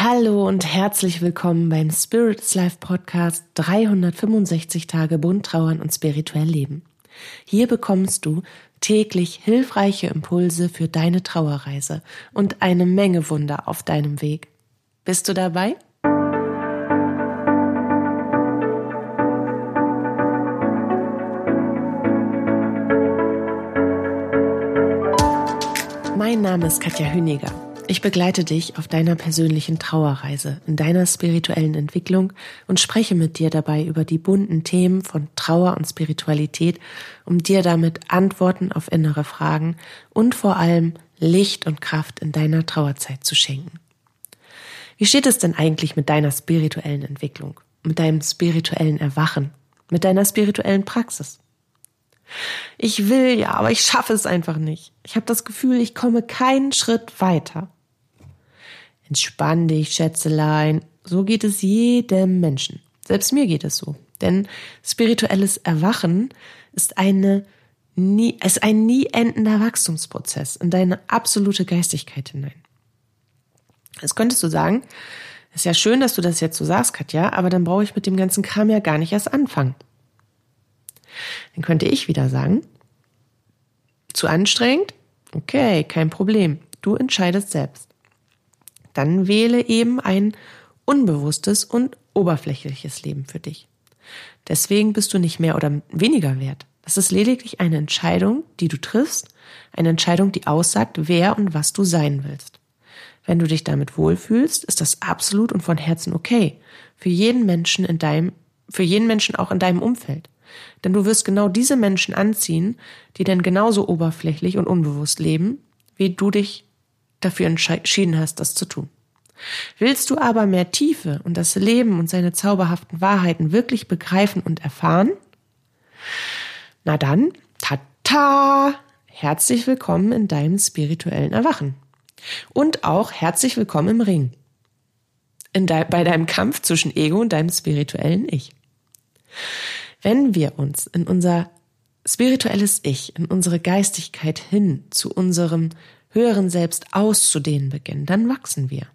Hallo und herzlich willkommen beim Spirits Life Podcast 365 Tage bunt trauern und spirituell leben. Hier bekommst du täglich hilfreiche Impulse für deine Trauerreise und eine Menge Wunder auf deinem Weg. Bist du dabei? Mein Name ist Katja Hüniger. Ich begleite dich auf deiner persönlichen Trauerreise, in deiner spirituellen Entwicklung und spreche mit dir dabei über die bunten Themen von Trauer und Spiritualität, um dir damit Antworten auf innere Fragen und vor allem Licht und Kraft in deiner Trauerzeit zu schenken. Wie steht es denn eigentlich mit deiner spirituellen Entwicklung, mit deinem spirituellen Erwachen, mit deiner spirituellen Praxis? Ich will ja, aber ich schaffe es einfach nicht. Ich habe das Gefühl, ich komme keinen Schritt weiter. Entspann dich, Schätzelein. So geht es jedem Menschen. Selbst mir geht es so. Denn spirituelles Erwachen ist eine nie, ist ein nie endender Wachstumsprozess in deine absolute Geistigkeit hinein. Jetzt könntest du sagen, ist ja schön, dass du das jetzt so sagst, Katja, aber dann brauche ich mit dem ganzen Kram ja gar nicht erst anfangen. Dann könnte ich wieder sagen, zu anstrengend? Okay, kein Problem. Du entscheidest selbst dann wähle eben ein unbewusstes und oberflächliches Leben für dich. Deswegen bist du nicht mehr oder weniger wert. Das ist lediglich eine Entscheidung, die du triffst, eine Entscheidung, die aussagt, wer und was du sein willst. Wenn du dich damit wohlfühlst, ist das absolut und von Herzen okay. Für jeden Menschen in deinem, für jeden Menschen auch in deinem Umfeld. Denn du wirst genau diese Menschen anziehen, die dann genauso oberflächlich und unbewusst leben, wie du dich dafür entschieden hast, das zu tun. Willst du aber mehr Tiefe und das Leben und seine zauberhaften Wahrheiten wirklich begreifen und erfahren? Na dann, tata, herzlich willkommen in deinem spirituellen Erwachen. Und auch herzlich willkommen im Ring. De bei deinem Kampf zwischen Ego und deinem spirituellen Ich. Wenn wir uns in unser spirituelles Ich, in unsere Geistigkeit hin zu unserem höheren Selbst auszudehnen beginnen, dann wachsen wir.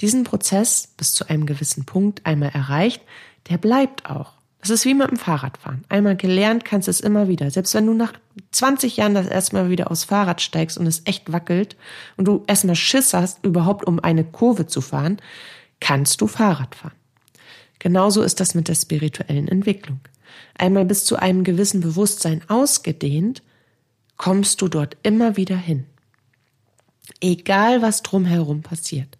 Diesen Prozess bis zu einem gewissen Punkt einmal erreicht, der bleibt auch. Das ist wie mit dem Fahrradfahren. Einmal gelernt kannst du es immer wieder. Selbst wenn du nach 20 Jahren das erste Mal wieder aufs Fahrrad steigst und es echt wackelt und du erstmal Schiss hast, überhaupt um eine Kurve zu fahren, kannst du Fahrrad fahren. Genauso ist das mit der spirituellen Entwicklung. Einmal bis zu einem gewissen Bewusstsein ausgedehnt, kommst du dort immer wieder hin. Egal was drumherum passiert.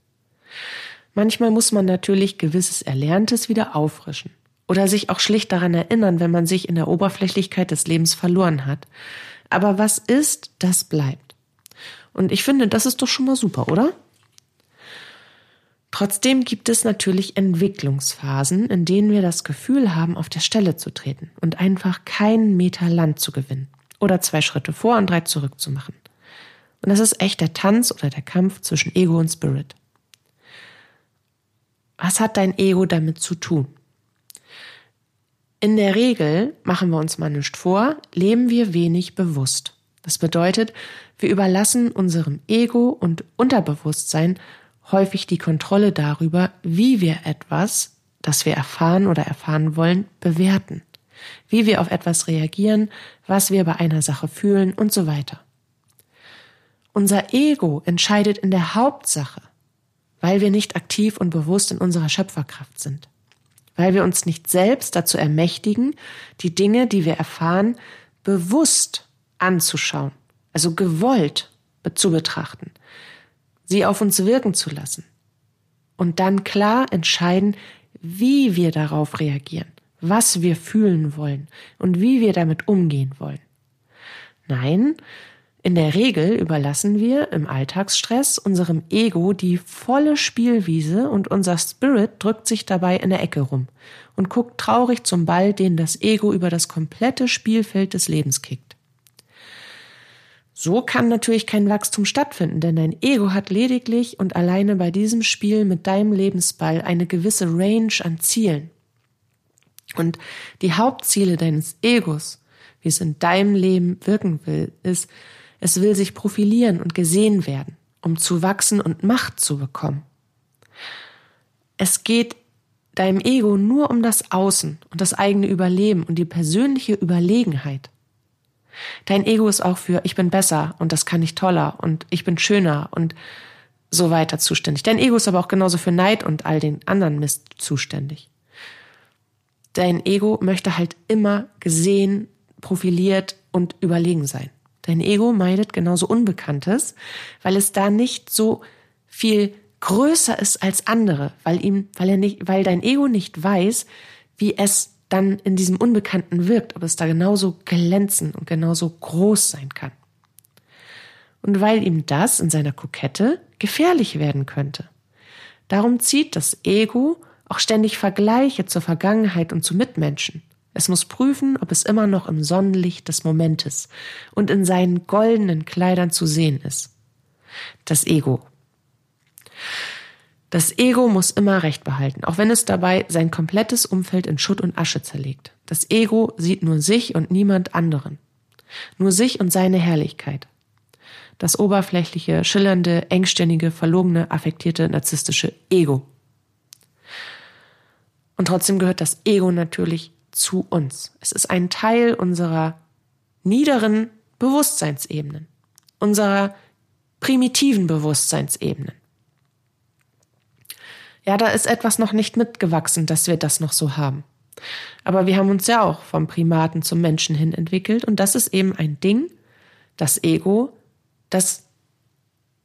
Manchmal muss man natürlich gewisses Erlerntes wieder auffrischen oder sich auch schlicht daran erinnern, wenn man sich in der Oberflächlichkeit des Lebens verloren hat. Aber was ist, das bleibt. Und ich finde, das ist doch schon mal super, oder? Trotzdem gibt es natürlich Entwicklungsphasen, in denen wir das Gefühl haben, auf der Stelle zu treten und einfach keinen Meter Land zu gewinnen oder zwei Schritte vor und drei zurück zu machen. Und das ist echt der Tanz oder der Kampf zwischen Ego und Spirit. Was hat dein Ego damit zu tun? In der Regel, machen wir uns mal nicht vor, leben wir wenig bewusst. Das bedeutet, wir überlassen unserem Ego und Unterbewusstsein häufig die Kontrolle darüber, wie wir etwas, das wir erfahren oder erfahren wollen, bewerten, wie wir auf etwas reagieren, was wir bei einer Sache fühlen und so weiter. Unser Ego entscheidet in der Hauptsache, weil wir nicht aktiv und bewusst in unserer Schöpferkraft sind, weil wir uns nicht selbst dazu ermächtigen, die Dinge, die wir erfahren, bewusst anzuschauen, also gewollt zu betrachten, sie auf uns wirken zu lassen und dann klar entscheiden, wie wir darauf reagieren, was wir fühlen wollen und wie wir damit umgehen wollen. Nein, in der Regel überlassen wir im Alltagsstress unserem Ego die volle Spielwiese und unser Spirit drückt sich dabei in der Ecke rum und guckt traurig zum Ball, den das Ego über das komplette Spielfeld des Lebens kickt. So kann natürlich kein Wachstum stattfinden, denn dein Ego hat lediglich und alleine bei diesem Spiel mit deinem Lebensball eine gewisse Range an Zielen. Und die Hauptziele deines Egos, wie es in deinem Leben wirken will, ist, es will sich profilieren und gesehen werden, um zu wachsen und Macht zu bekommen. Es geht deinem Ego nur um das Außen und das eigene Überleben und die persönliche Überlegenheit. Dein Ego ist auch für ich bin besser und das kann ich toller und ich bin schöner und so weiter zuständig. Dein Ego ist aber auch genauso für Neid und all den anderen Mist zuständig. Dein Ego möchte halt immer gesehen, profiliert und überlegen sein. Dein Ego meidet genauso Unbekanntes, weil es da nicht so viel größer ist als andere, weil ihm, weil er nicht, weil dein Ego nicht weiß, wie es dann in diesem Unbekannten wirkt, ob es da genauso glänzen und genauso groß sein kann. Und weil ihm das in seiner Kokette gefährlich werden könnte. Darum zieht das Ego auch ständig Vergleiche zur Vergangenheit und zu Mitmenschen. Es muss prüfen, ob es immer noch im Sonnenlicht des Momentes und in seinen goldenen Kleidern zu sehen ist. Das Ego. Das Ego muss immer Recht behalten, auch wenn es dabei sein komplettes Umfeld in Schutt und Asche zerlegt. Das Ego sieht nur sich und niemand anderen. Nur sich und seine Herrlichkeit. Das oberflächliche, schillernde, engstirnige, verlogene, affektierte, narzisstische Ego. Und trotzdem gehört das Ego natürlich zu uns. Es ist ein Teil unserer niederen Bewusstseinsebenen, unserer primitiven Bewusstseinsebenen. Ja, da ist etwas noch nicht mitgewachsen, dass wir das noch so haben. Aber wir haben uns ja auch vom Primaten zum Menschen hin entwickelt und das ist eben ein Ding, das Ego, das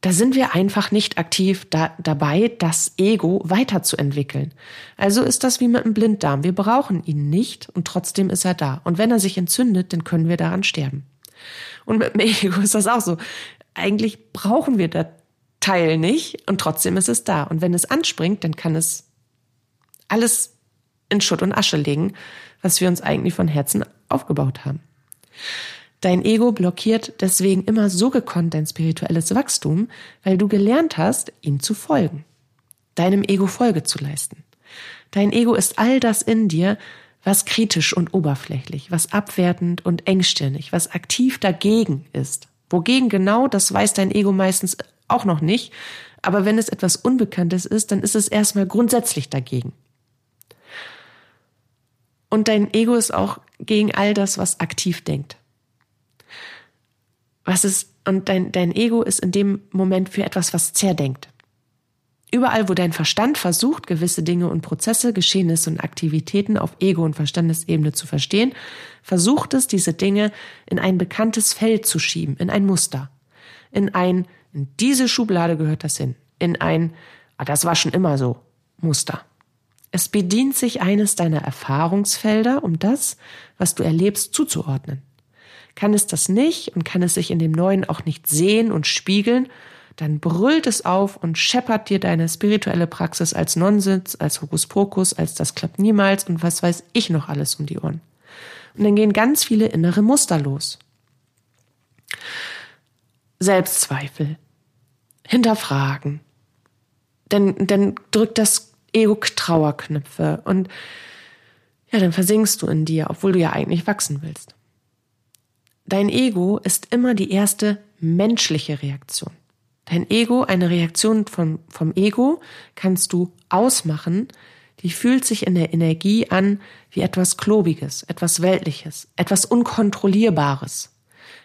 da sind wir einfach nicht aktiv da, dabei, das Ego weiterzuentwickeln. Also ist das wie mit einem Blinddarm. Wir brauchen ihn nicht und trotzdem ist er da. Und wenn er sich entzündet, dann können wir daran sterben. Und mit dem Ego ist das auch so. Eigentlich brauchen wir das Teil nicht und trotzdem ist es da. Und wenn es anspringt, dann kann es alles in Schutt und Asche legen, was wir uns eigentlich von Herzen aufgebaut haben. Dein Ego blockiert deswegen immer so gekonnt dein spirituelles Wachstum, weil du gelernt hast, ihm zu folgen. Deinem Ego Folge zu leisten. Dein Ego ist all das in dir, was kritisch und oberflächlich, was abwertend und engstirnig, was aktiv dagegen ist. Wogegen genau, das weiß dein Ego meistens auch noch nicht, aber wenn es etwas Unbekanntes ist, dann ist es erstmal grundsätzlich dagegen. Und dein Ego ist auch gegen all das, was aktiv denkt. Was ist, und dein, dein Ego ist in dem Moment für etwas, was zerdenkt. Überall, wo dein Verstand versucht, gewisse Dinge und Prozesse, Geschehnisse und Aktivitäten auf Ego- und Verstandesebene zu verstehen, versucht es, diese Dinge in ein bekanntes Feld zu schieben, in ein Muster, in ein, in diese Schublade gehört das hin, in ein, ah, das war schon immer so, Muster. Es bedient sich eines deiner Erfahrungsfelder, um das, was du erlebst, zuzuordnen. Kann es das nicht und kann es sich in dem Neuen auch nicht sehen und spiegeln, dann brüllt es auf und scheppert dir deine spirituelle Praxis als Nonsens, als Hokuspokus, als das klappt niemals und was weiß ich noch alles um die Ohren. Und dann gehen ganz viele innere Muster los. Selbstzweifel, hinterfragen. Denn dann drückt das Ego Trauerknüpfe und ja, dann versinkst du in dir, obwohl du ja eigentlich wachsen willst. Dein Ego ist immer die erste menschliche Reaktion. Dein Ego, eine Reaktion vom, vom Ego kannst du ausmachen, die fühlt sich in der Energie an wie etwas Klobiges, etwas Weltliches, etwas Unkontrollierbares,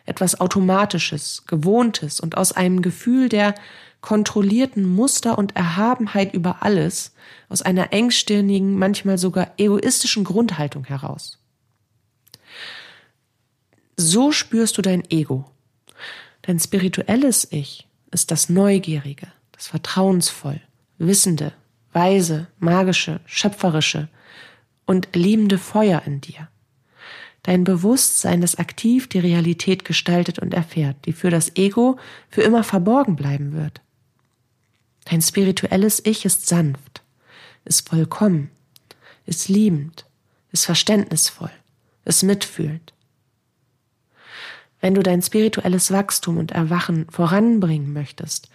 etwas Automatisches, Gewohntes und aus einem Gefühl der kontrollierten Muster und Erhabenheit über alles, aus einer engstirnigen, manchmal sogar egoistischen Grundhaltung heraus. So spürst du dein Ego. Dein spirituelles Ich ist das Neugierige, das Vertrauensvoll, Wissende, Weise, Magische, Schöpferische und liebende Feuer in dir. Dein Bewusstsein, das aktiv die Realität gestaltet und erfährt, die für das Ego für immer verborgen bleiben wird. Dein spirituelles Ich ist sanft, ist vollkommen, ist liebend, ist verständnisvoll, ist mitfühlend. Wenn du dein spirituelles Wachstum und Erwachen voranbringen möchtest,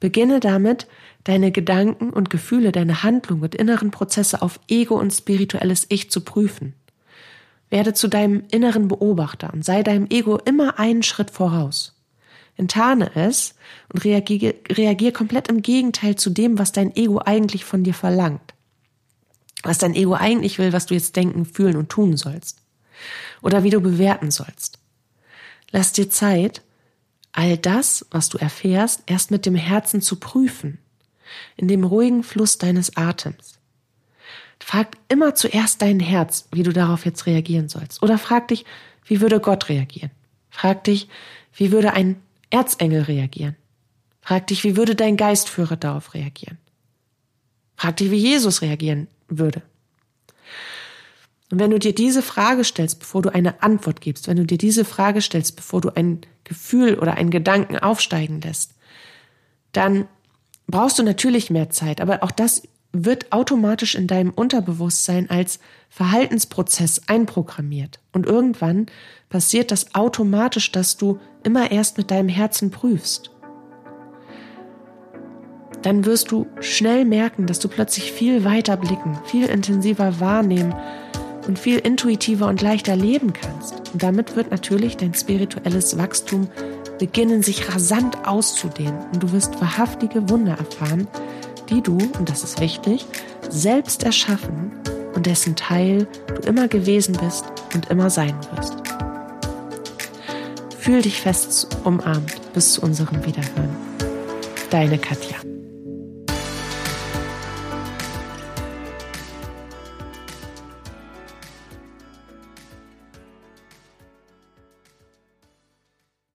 beginne damit, deine Gedanken und Gefühle, deine Handlung und inneren Prozesse auf Ego und spirituelles Ich zu prüfen. Werde zu deinem inneren Beobachter und sei deinem Ego immer einen Schritt voraus. Enttarne es und reagier, reagier komplett im Gegenteil zu dem, was dein Ego eigentlich von dir verlangt. was dein Ego eigentlich will, was du jetzt denken, fühlen und tun sollst. Oder wie du bewerten sollst. Lass dir Zeit, all das, was du erfährst, erst mit dem Herzen zu prüfen, in dem ruhigen Fluss deines Atems. Frag immer zuerst dein Herz, wie du darauf jetzt reagieren sollst. Oder frag dich, wie würde Gott reagieren? Frag dich, wie würde ein Erzengel reagieren? Frag dich, wie würde dein Geistführer darauf reagieren? Frag dich, wie Jesus reagieren würde. Und wenn du dir diese Frage stellst, bevor du eine Antwort gibst, wenn du dir diese Frage stellst, bevor du ein Gefühl oder einen Gedanken aufsteigen lässt, dann brauchst du natürlich mehr Zeit, aber auch das wird automatisch in deinem Unterbewusstsein als Verhaltensprozess einprogrammiert. Und irgendwann passiert das automatisch, dass du immer erst mit deinem Herzen prüfst. Dann wirst du schnell merken, dass du plötzlich viel weiter blicken, viel intensiver wahrnehmen und viel intuitiver und leichter leben kannst. Und damit wird natürlich dein spirituelles Wachstum beginnen, sich rasant auszudehnen. Und du wirst wahrhaftige Wunder erfahren, die du, und das ist wichtig, selbst erschaffen und dessen Teil du immer gewesen bist und immer sein wirst. Fühl dich fest umarmt bis zu unserem Wiederhören. Deine Katja.